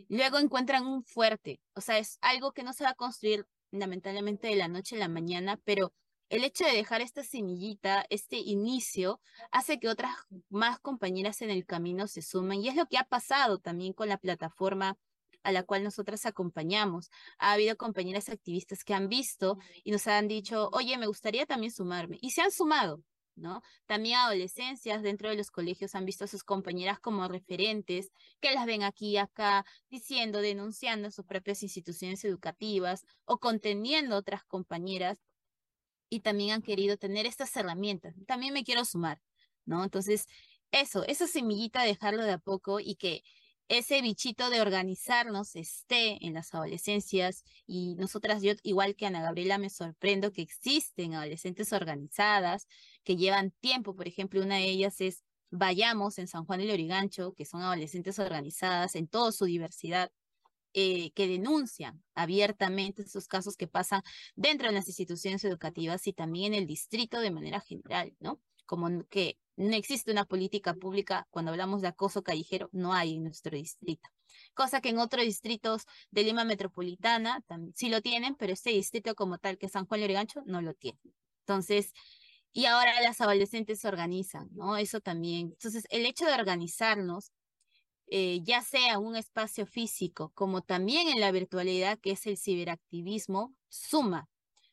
Luego encuentran un fuerte, o sea, es algo que no se va a construir lamentablemente de la noche a la mañana, pero el hecho de dejar esta semillita, este inicio, hace que otras más compañeras en el camino se sumen y es lo que ha pasado también con la plataforma a la cual nosotras acompañamos. Ha habido compañeras activistas que han visto y nos han dicho, oye, me gustaría también sumarme y se han sumado. ¿No? También adolescencias dentro de los colegios han visto a sus compañeras como referentes, que las ven aquí y acá, diciendo, denunciando sus propias instituciones educativas o conteniendo otras compañeras y también han querido tener estas herramientas. También me quiero sumar, ¿no? Entonces, eso, esa semillita, dejarlo de a poco y que ese bichito de organizarnos esté en las adolescencias y nosotras, yo igual que Ana Gabriela, me sorprendo que existen adolescentes organizadas que llevan tiempo, por ejemplo, una de ellas es Vayamos en San Juan del Origancho, que son adolescentes organizadas en toda su diversidad, eh, que denuncian abiertamente esos casos que pasan dentro de las instituciones educativas y también en el distrito de manera general, ¿no? Como que no existe una política pública cuando hablamos de acoso callejero, no hay en nuestro distrito. Cosa que en otros distritos de Lima Metropolitana también, sí lo tienen, pero este distrito como tal, que es San Juan de Origancho, no lo tiene. Entonces, y ahora las adolescentes se organizan, ¿no? Eso también. Entonces, el hecho de organizarnos, eh, ya sea un espacio físico, como también en la virtualidad, que es el ciberactivismo, suma,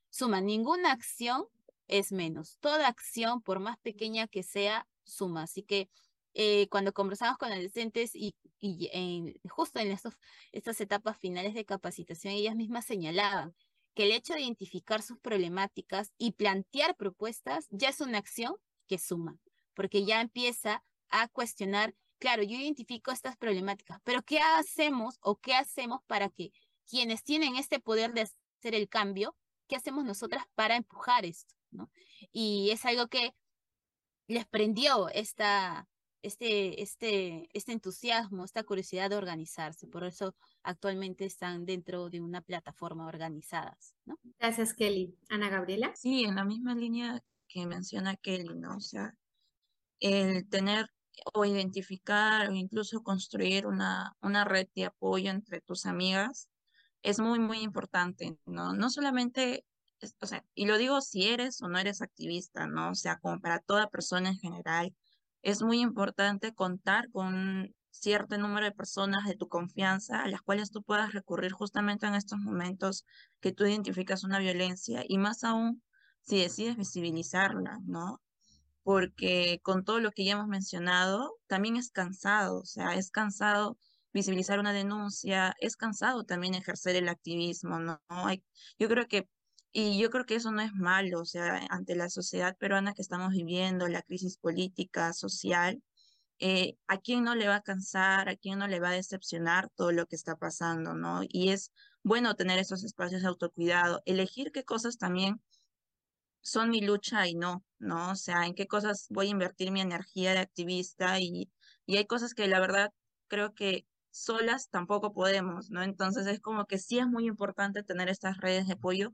suma. Ninguna acción es menos. Toda acción, por más pequeña que sea, suma. Así que eh, cuando conversamos con adolescentes y, y en, justo en estas etapas finales de capacitación, ellas mismas señalaban que el hecho de identificar sus problemáticas y plantear propuestas ya es una acción que suma, porque ya empieza a cuestionar, claro, yo identifico estas problemáticas, pero ¿qué hacemos o qué hacemos para que quienes tienen este poder de hacer el cambio, qué hacemos nosotras para empujar esto? ¿No? Y es algo que les prendió esta, este, este, este entusiasmo, esta curiosidad de organizarse. Por eso actualmente están dentro de una plataforma organizadas, ¿no? Gracias, Kelly. Ana Gabriela. Sí, en la misma línea que menciona Kelly, ¿no? O sea, el tener o identificar o incluso construir una, una red de apoyo entre tus amigas es muy, muy importante, ¿no? No solamente, o sea, y lo digo si eres o no eres activista, ¿no? O sea, como para toda persona en general, es muy importante contar con cierto número de personas de tu confianza a las cuales tú puedas recurrir justamente en estos momentos que tú identificas una violencia y más aún si decides visibilizarla, ¿no? Porque con todo lo que ya hemos mencionado, también es cansado, o sea, es cansado visibilizar una denuncia, es cansado también ejercer el activismo, ¿no? Hay, yo creo que y yo creo que eso no es malo, o sea, ante la sociedad peruana que estamos viviendo, la crisis política, social, eh, ¿a quién no le va a cansar, a quién no le va a decepcionar todo lo que está pasando, ¿no? Y es bueno tener esos espacios de autocuidado, elegir qué cosas también son mi lucha y no, ¿no? O sea, en qué cosas voy a invertir mi energía de activista y, y hay cosas que la verdad creo que solas tampoco podemos, ¿no? Entonces es como que sí es muy importante tener estas redes de apoyo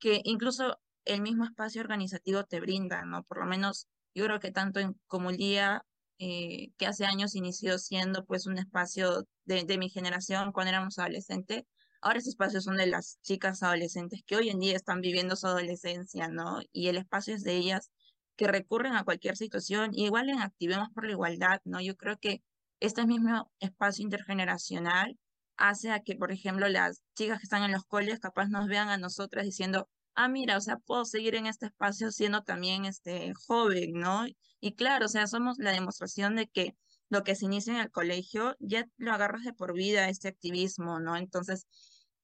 que incluso el mismo espacio organizativo te brinda, ¿no? Por lo menos yo creo que tanto en Comulía, eh, que hace años inició siendo pues un espacio de, de mi generación cuando éramos adolescentes, ahora esos espacios son de las chicas adolescentes que hoy en día están viviendo su adolescencia, ¿no? Y el espacio es de ellas que recurren a cualquier situación, igual en Activemos por la Igualdad, ¿no? Yo creo que este mismo espacio intergeneracional hace a que, por ejemplo, las chicas que están en los colegios capaz nos vean a nosotras diciendo, ah, mira, o sea, puedo seguir en este espacio siendo también este, joven, ¿no? Y claro, o sea, somos la demostración de que lo que se inicia en el colegio ya lo agarras de por vida, este activismo, ¿no? Entonces,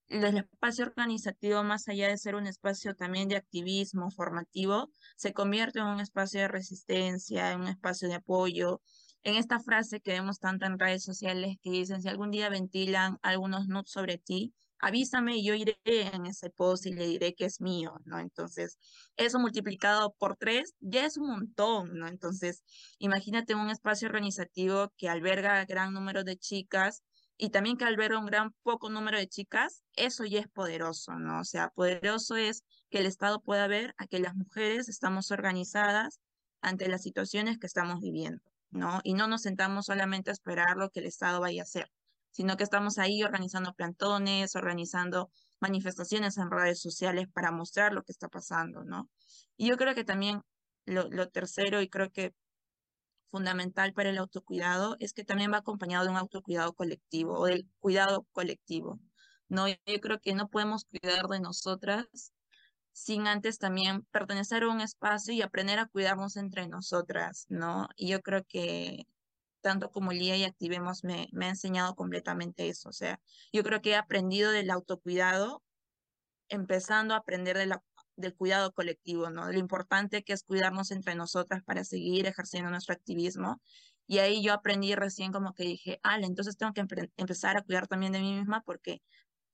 el espacio organizativo, más allá de ser un espacio también de activismo formativo, se convierte en un espacio de resistencia, en un espacio de apoyo, en esta frase que vemos tanto en redes sociales que dicen, si algún día ventilan algunos nudes sobre ti, avísame y yo iré en ese post y le diré que es mío, ¿no? Entonces, eso multiplicado por tres ya es un montón, ¿no? Entonces, imagínate un espacio organizativo que alberga gran número de chicas y también que alberga un gran poco número de chicas, eso ya es poderoso, ¿no? O sea, poderoso es que el Estado pueda ver a que las mujeres estamos organizadas ante las situaciones que estamos viviendo. ¿No? Y no nos sentamos solamente a esperar lo que el Estado vaya a hacer, sino que estamos ahí organizando plantones, organizando manifestaciones en redes sociales para mostrar lo que está pasando, ¿no? Y yo creo que también lo, lo tercero, y creo que fundamental para el autocuidado, es que también va acompañado de un autocuidado colectivo o del cuidado colectivo, ¿no? Yo creo que no podemos cuidar de nosotras sin antes también pertenecer a un espacio y aprender a cuidarnos entre nosotras, ¿no? Y yo creo que tanto como Lía y Activemos me, me ha enseñado completamente eso, o sea, yo creo que he aprendido del autocuidado empezando a aprender de del cuidado colectivo, ¿no? Lo importante que es cuidarnos entre nosotras para seguir ejerciendo nuestro activismo. Y ahí yo aprendí recién como que dije, ah, entonces tengo que empezar a cuidar también de mí misma porque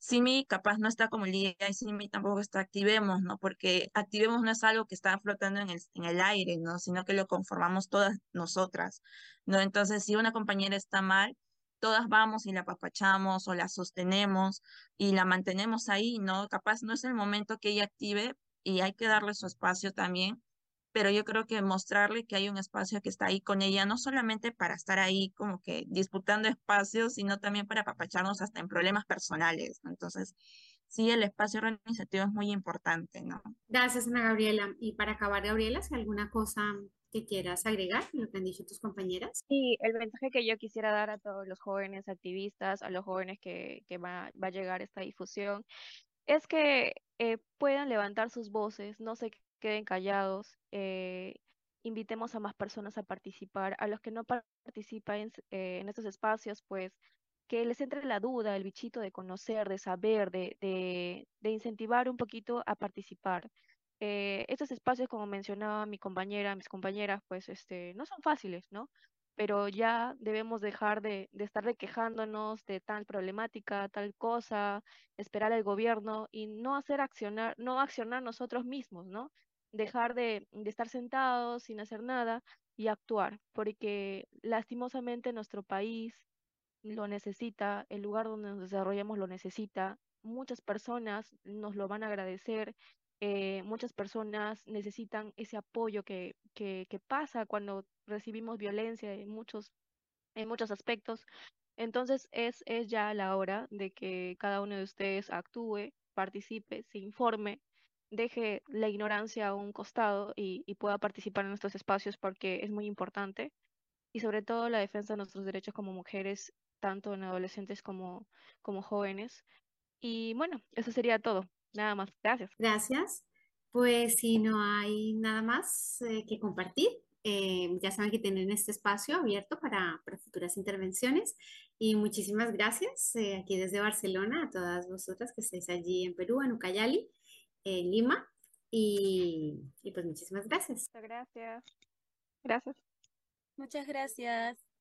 Simi capaz no está como Lía y Simi tampoco está Activemos, ¿no? Porque Activemos no es algo que está flotando en el, en el aire, ¿no? Sino que lo conformamos todas nosotras, ¿no? Entonces, si una compañera está mal, todas vamos y la apapachamos o la sostenemos y la mantenemos ahí, ¿no? Capaz no es el momento que ella active y hay que darle su espacio también pero yo creo que mostrarle que hay un espacio que está ahí con ella, no solamente para estar ahí como que disputando espacios, sino también para apapacharnos hasta en problemas personales. Entonces, sí, el espacio organizativo es muy importante, ¿no? Gracias, Ana Gabriela. Y para acabar, Gabriela, si alguna cosa que quieras agregar, lo que han dicho tus compañeras. Sí, el mensaje que yo quisiera dar a todos los jóvenes activistas, a los jóvenes que, que va, va a llegar esta difusión, es que eh, puedan levantar sus voces, no se queden callados, eh, invitemos a más personas a participar, a los que no participan eh, en estos espacios, pues que les entre la duda, el bichito de conocer, de saber, de, de, de incentivar un poquito a participar. Eh, estos espacios, como mencionaba mi compañera, mis compañeras, pues este, no son fáciles, ¿no? Pero ya debemos dejar de, de estar quejándonos de tal problemática, tal cosa, esperar al gobierno y no hacer accionar, no accionar nosotros mismos, ¿no? Dejar de, de estar sentados sin hacer nada y actuar, porque lastimosamente nuestro país lo necesita, el lugar donde nos desarrollamos lo necesita, muchas personas nos lo van a agradecer, eh, muchas personas necesitan ese apoyo que, que, que pasa cuando recibimos violencia en muchos, en muchos aspectos. Entonces es, es ya la hora de que cada uno de ustedes actúe, participe, se informe, deje la ignorancia a un costado y, pueda participar en estos espacios porque es muy importante. Y sobre todo la defensa de nuestros derechos como mujeres, tanto en adolescentes como, como jóvenes. Y bueno, eso sería todo. Nada más. Gracias. Gracias. Pues si no hay nada más eh, que compartir, eh, ya saben que tienen este espacio abierto para, para futuras intervenciones y muchísimas gracias eh, aquí desde Barcelona a todas vosotras que estáis allí en Perú, en Ucayali, en Lima y, y pues muchísimas gracias. Muchas gracias. Gracias. Muchas gracias.